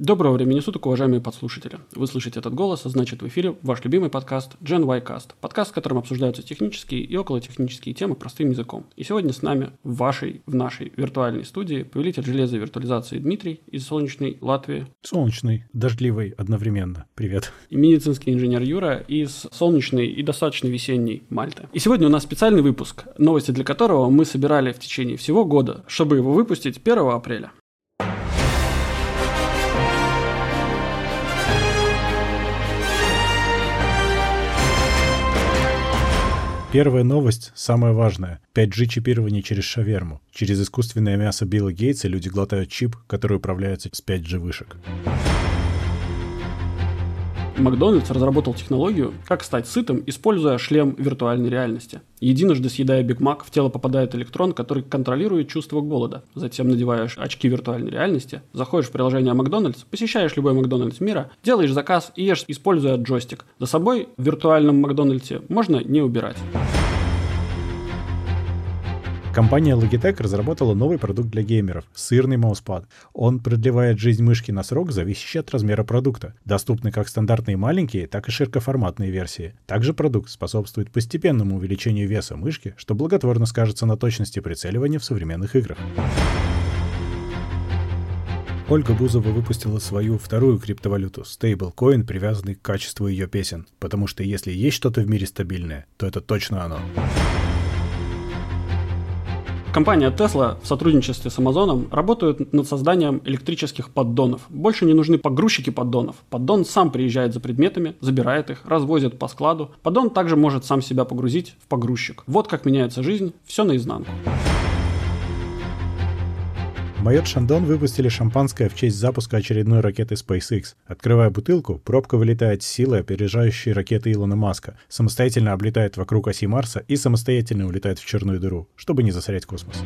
Доброго времени суток, уважаемые подслушатели. Вы слышите этот голос, а значит в эфире ваш любимый подкаст Gen Y Cast. Подкаст, в котором обсуждаются технические и околотехнические темы простым языком. И сегодня с нами в вашей, в нашей виртуальной студии повелитель железа и виртуализации Дмитрий из солнечной Латвии. Солнечный, дождливый одновременно. Привет. И медицинский инженер Юра из солнечной и достаточно весенней Мальты. И сегодня у нас специальный выпуск, новости для которого мы собирали в течение всего года, чтобы его выпустить 1 апреля. Первая новость, самая важная. 5G чипирование через шаверму. Через искусственное мясо Билла Гейтса люди глотают чип, который управляется с 5G вышек. Макдональдс разработал технологию, как стать сытым, используя шлем виртуальной реальности. Единожды съедая Биг Мак, в тело попадает электрон, который контролирует чувство голода. Затем надеваешь очки виртуальной реальности, заходишь в приложение Макдональдс, посещаешь любой Макдональдс мира, делаешь заказ и ешь, используя джойстик. За собой в виртуальном Макдональдсе можно не убирать. Компания Logitech разработала новый продукт для геймеров — сырный мауспад. Он продлевает жизнь мышки на срок, зависящий от размера продукта. Доступны как стандартные маленькие, так и широкоформатные версии. Также продукт способствует постепенному увеличению веса мышки, что благотворно скажется на точности прицеливания в современных играх. Ольга Бузова выпустила свою вторую криптовалюту — стейблкоин, привязанный к качеству ее песен. Потому что если есть что-то в мире стабильное, то это точно оно. Компания Tesla в сотрудничестве с Amazon работает над созданием электрических поддонов. Больше не нужны погрузчики поддонов. Поддон сам приезжает за предметами, забирает их, развозит по складу. Поддон также может сам себя погрузить в погрузчик. Вот как меняется жизнь, все наизнанку. Майот Шандон выпустили шампанское в честь запуска очередной ракеты SpaceX. Открывая бутылку, пробка вылетает с силой опережающей ракеты Илона Маска, самостоятельно облетает вокруг оси Марса и самостоятельно улетает в черную дыру, чтобы не засорять космос.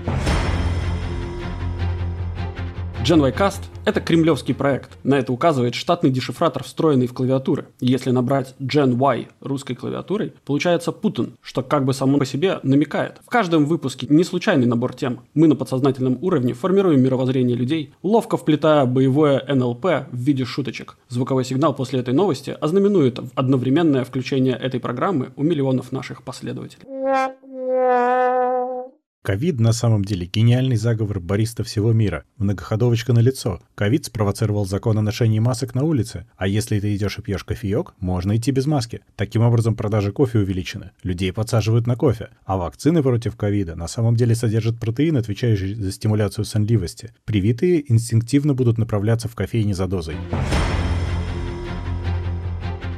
GenYcast — это кремлевский проект. На это указывает штатный дешифратор, встроенный в клавиатуры. Если набрать Gen Y русской клавиатурой, получается Путин, что как бы само по себе намекает. В каждом выпуске не случайный набор тем. Мы на подсознательном уровне формируем мировоззрение людей, ловко вплетая боевое НЛП в виде шуточек. Звуковой сигнал после этой новости ознаменует одновременное включение этой программы у миллионов наших последователей. Ковид на самом деле гениальный заговор бариста всего мира. Многоходовочка на лицо. Ковид спровоцировал закон о ношении масок на улице. А если ты идешь и пьешь кофеек, можно идти без маски. Таким образом, продажи кофе увеличены. Людей подсаживают на кофе. А вакцины против ковида на самом деле содержат протеин, отвечающий за стимуляцию сонливости. Привитые инстинктивно будут направляться в кофейни за дозой.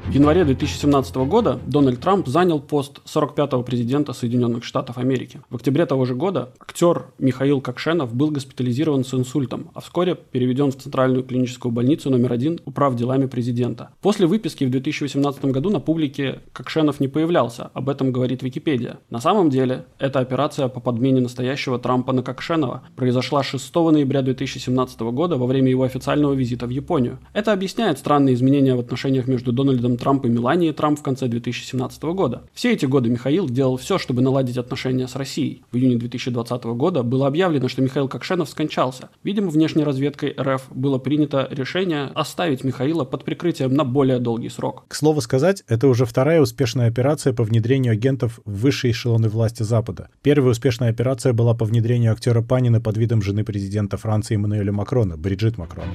В январе 2017 года Дональд Трамп занял пост 45-го президента Соединенных Штатов Америки. В октябре того же года актер Михаил Кокшенов был госпитализирован с инсультом, а вскоре переведен в Центральную клиническую больницу номер один управ делами президента. После выписки в 2018 году на публике Кокшенов не появлялся, об этом говорит Википедия. На самом деле, эта операция по подмене настоящего Трампа на Кокшенова произошла 6 ноября 2017 года во время его официального визита в Японию. Это объясняет странные изменения в отношениях между Дональдом Трамп и Мелании Трамп в конце 2017 года. Все эти годы Михаил делал все, чтобы наладить отношения с Россией. В июне 2020 года было объявлено, что Михаил Кокшенов скончался. Видимо, внешней разведкой РФ было принято решение оставить Михаила под прикрытием на более долгий срок. К слову сказать, это уже вторая успешная операция по внедрению агентов в высшие эшелоны власти Запада. Первая успешная операция была по внедрению актера Панина под видом жены президента Франции Эммануэля Макрона, Бриджит Макрон.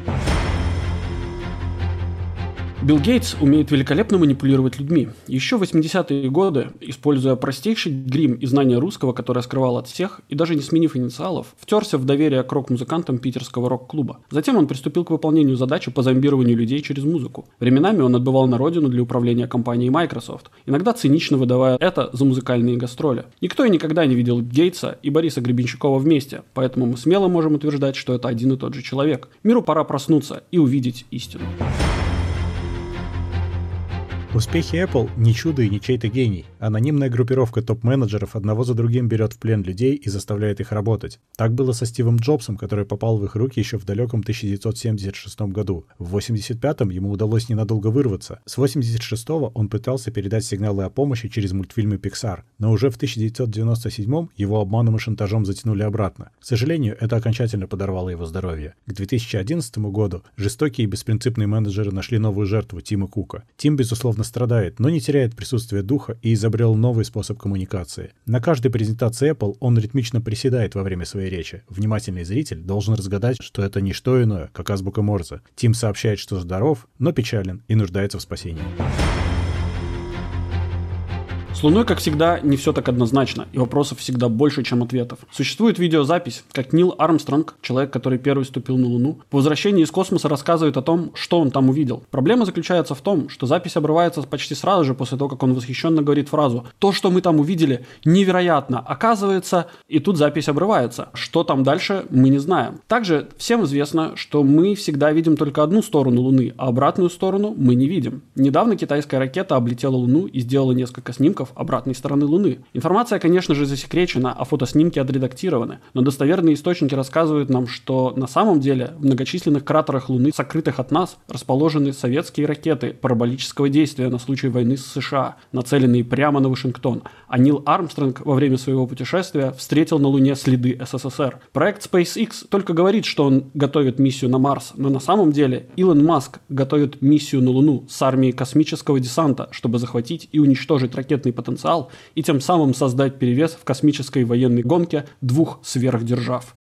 Билл Гейтс умеет великолепно манипулировать людьми. Еще в 80-е годы, используя простейший грим и знания русского, которое скрывал от всех, и даже не сменив инициалов, втерся в доверие к рок-музыкантам питерского рок-клуба. Затем он приступил к выполнению задачи по зомбированию людей через музыку. Временами он отбывал на родину для управления компанией Microsoft, иногда цинично выдавая это за музыкальные гастроли. Никто и никогда не видел Гейтса и Бориса Гребенщикова вместе, поэтому мы смело можем утверждать, что это один и тот же человек. Миру пора проснуться и увидеть истину. Успехи Apple не чудо и не чей-то гений. Анонимная группировка топ-менеджеров одного за другим берет в плен людей и заставляет их работать. Так было со Стивом Джобсом, который попал в их руки еще в далеком 1976 году. В 85-м ему удалось ненадолго вырваться. С 86-го он пытался передать сигналы о помощи через мультфильмы Pixar, но уже в 1997-м его обманом и шантажом затянули обратно. К сожалению, это окончательно подорвало его здоровье. К 2011 году жестокие и беспринципные менеджеры нашли новую жертву Тима Кука. Тим, безусловно, страдает, но не теряет присутствие духа и изобрел новый способ коммуникации. На каждой презентации Apple он ритмично приседает во время своей речи. Внимательный зритель должен разгадать, что это не что иное, как азбука Морзе. Тим сообщает, что здоров, но печален и нуждается в спасении. С Луной, как всегда, не все так однозначно, и вопросов всегда больше, чем ответов. Существует видеозапись, как Нил Армстронг, человек, который первый ступил на Луну, по возвращении из космоса рассказывает о том, что он там увидел. Проблема заключается в том, что запись обрывается почти сразу же после того, как он восхищенно говорит фразу «То, что мы там увидели, невероятно!» Оказывается, и тут запись обрывается. Что там дальше, мы не знаем. Также всем известно, что мы всегда видим только одну сторону Луны, а обратную сторону мы не видим. Недавно китайская ракета облетела Луну и сделала несколько снимков, обратной стороны Луны. Информация, конечно же, засекречена, а фотоснимки отредактированы, но достоверные источники рассказывают нам, что на самом деле в многочисленных кратерах Луны, сокрытых от нас, расположены советские ракеты параболического действия на случай войны с США, нацеленные прямо на Вашингтон. А Нил Армстронг во время своего путешествия встретил на Луне следы СССР. Проект SpaceX только говорит, что он готовит миссию на Марс, но на самом деле Илон Маск готовит миссию на Луну с армией космического десанта, чтобы захватить и уничтожить ракетный потенциал и тем самым создать перевес в космической военной гонке двух сверхдержав.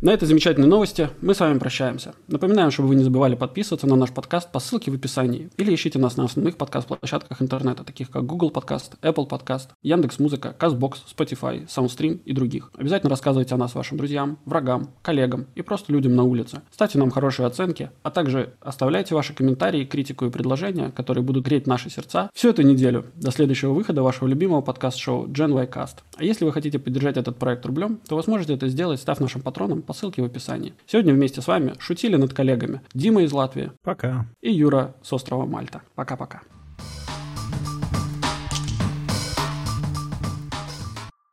На этой замечательной новости мы с вами прощаемся. Напоминаем, чтобы вы не забывали подписываться на наш подкаст по ссылке в описании или ищите нас на основных подкаст-площадках интернета, таких как Google Подкаст, Apple Подкаст, Яндекс.Музыка, Castbox, Spotify, Soundstream и других. Обязательно рассказывайте о нас вашим друзьям, врагам, коллегам и просто людям на улице. Ставьте нам хорошие оценки, а также оставляйте ваши комментарии, критику и предложения, которые будут греть наши сердца всю эту неделю до следующего выхода вашего любимого подкаст-шоу Gen y Cast. А если вы хотите поддержать этот проект рублем, то вы сможете это сделать, став нашим патроном по ссылке в описании. Сегодня вместе с вами шутили над коллегами Дима из Латвии. Пока. И Юра с острова Мальта. Пока-пока.